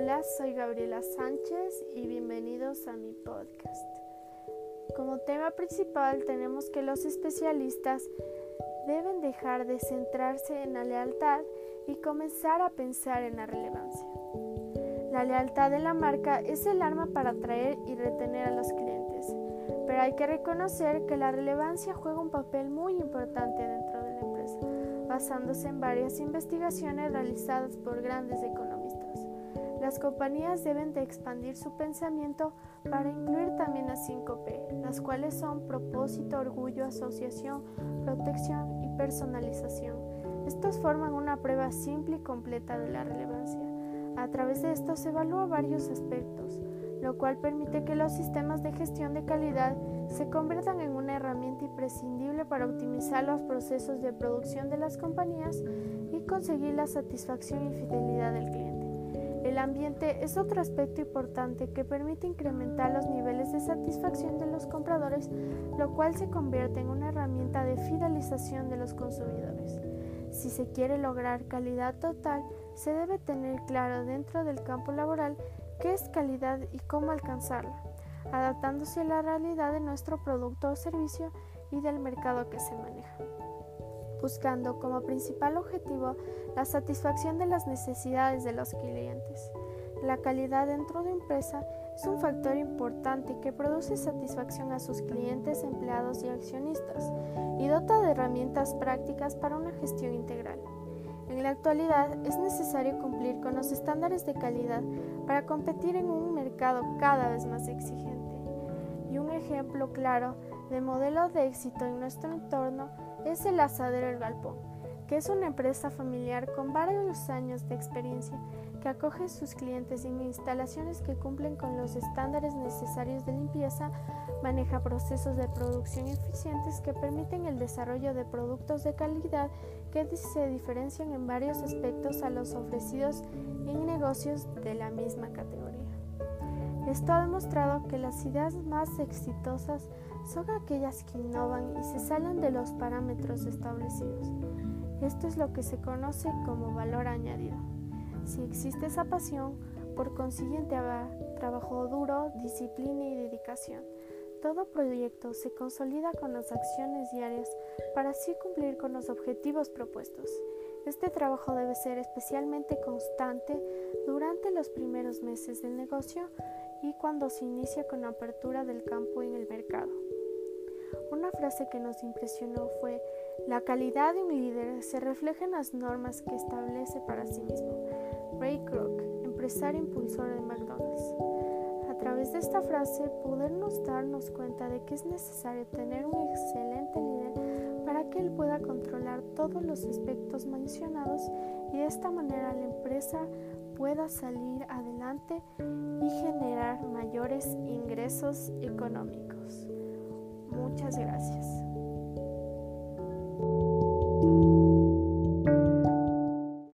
Hola, soy Gabriela Sánchez y bienvenidos a mi podcast. Como tema principal tenemos que los especialistas deben dejar de centrarse en la lealtad y comenzar a pensar en la relevancia. La lealtad de la marca es el arma para atraer y retener a los clientes, pero hay que reconocer que la relevancia juega un papel muy importante dentro de la empresa, basándose en varias investigaciones realizadas por grandes economistas. Las compañías deben de expandir su pensamiento para incluir también las 5P, las cuales son propósito, orgullo, asociación, protección y personalización. Estos forman una prueba simple y completa de la relevancia. A través de esto se evalúa varios aspectos, lo cual permite que los sistemas de gestión de calidad se conviertan en una herramienta imprescindible para optimizar los procesos de producción de las compañías y conseguir la satisfacción y fidelidad del cliente. El ambiente es otro aspecto importante que permite incrementar los niveles de satisfacción de los compradores, lo cual se convierte en una herramienta de fidelización de los consumidores. Si se quiere lograr calidad total, se debe tener claro dentro del campo laboral qué es calidad y cómo alcanzarla, adaptándose a la realidad de nuestro producto o servicio y del mercado que se maneja, buscando como principal objetivo la satisfacción de las necesidades de los clientes. La calidad dentro de empresa es un factor importante que produce satisfacción a sus clientes, empleados y accionistas y dota de herramientas prácticas para una gestión integral. En la actualidad es necesario cumplir con los estándares de calidad para competir en un mercado cada vez más exigente. Y un ejemplo claro de modelo de éxito en nuestro entorno es el Asadero El Galpón, que es una empresa familiar con varios años de experiencia que acoge a sus clientes en instalaciones que cumplen con los estándares necesarios de limpieza, maneja procesos de producción eficientes que permiten el desarrollo de productos de calidad que se diferencian en varios aspectos a los ofrecidos en negocios de la misma categoría. Esto ha demostrado que las ideas más exitosas son aquellas que innovan y se salen de los parámetros establecidos. Esto es lo que se conoce como valor añadido. Si existe esa pasión, por consiguiente habrá trabajo duro, disciplina y dedicación. Todo proyecto se consolida con las acciones diarias para así cumplir con los objetivos propuestos. Este trabajo debe ser especialmente constante durante los primeros meses del negocio y cuando se inicia con la apertura del campo en el mercado. Una frase que nos impresionó fue, la calidad de un líder se refleja en las normas que establece para sí mismo. Ray Kroc, empresario impulsor de McDonald's. A través de esta frase podernos darnos cuenta de que es necesario tener un excelente líder para que él pueda controlar todos los aspectos mencionados y de esta manera la empresa pueda salir adelante y generar mayores ingresos económicos. Muchas gracias.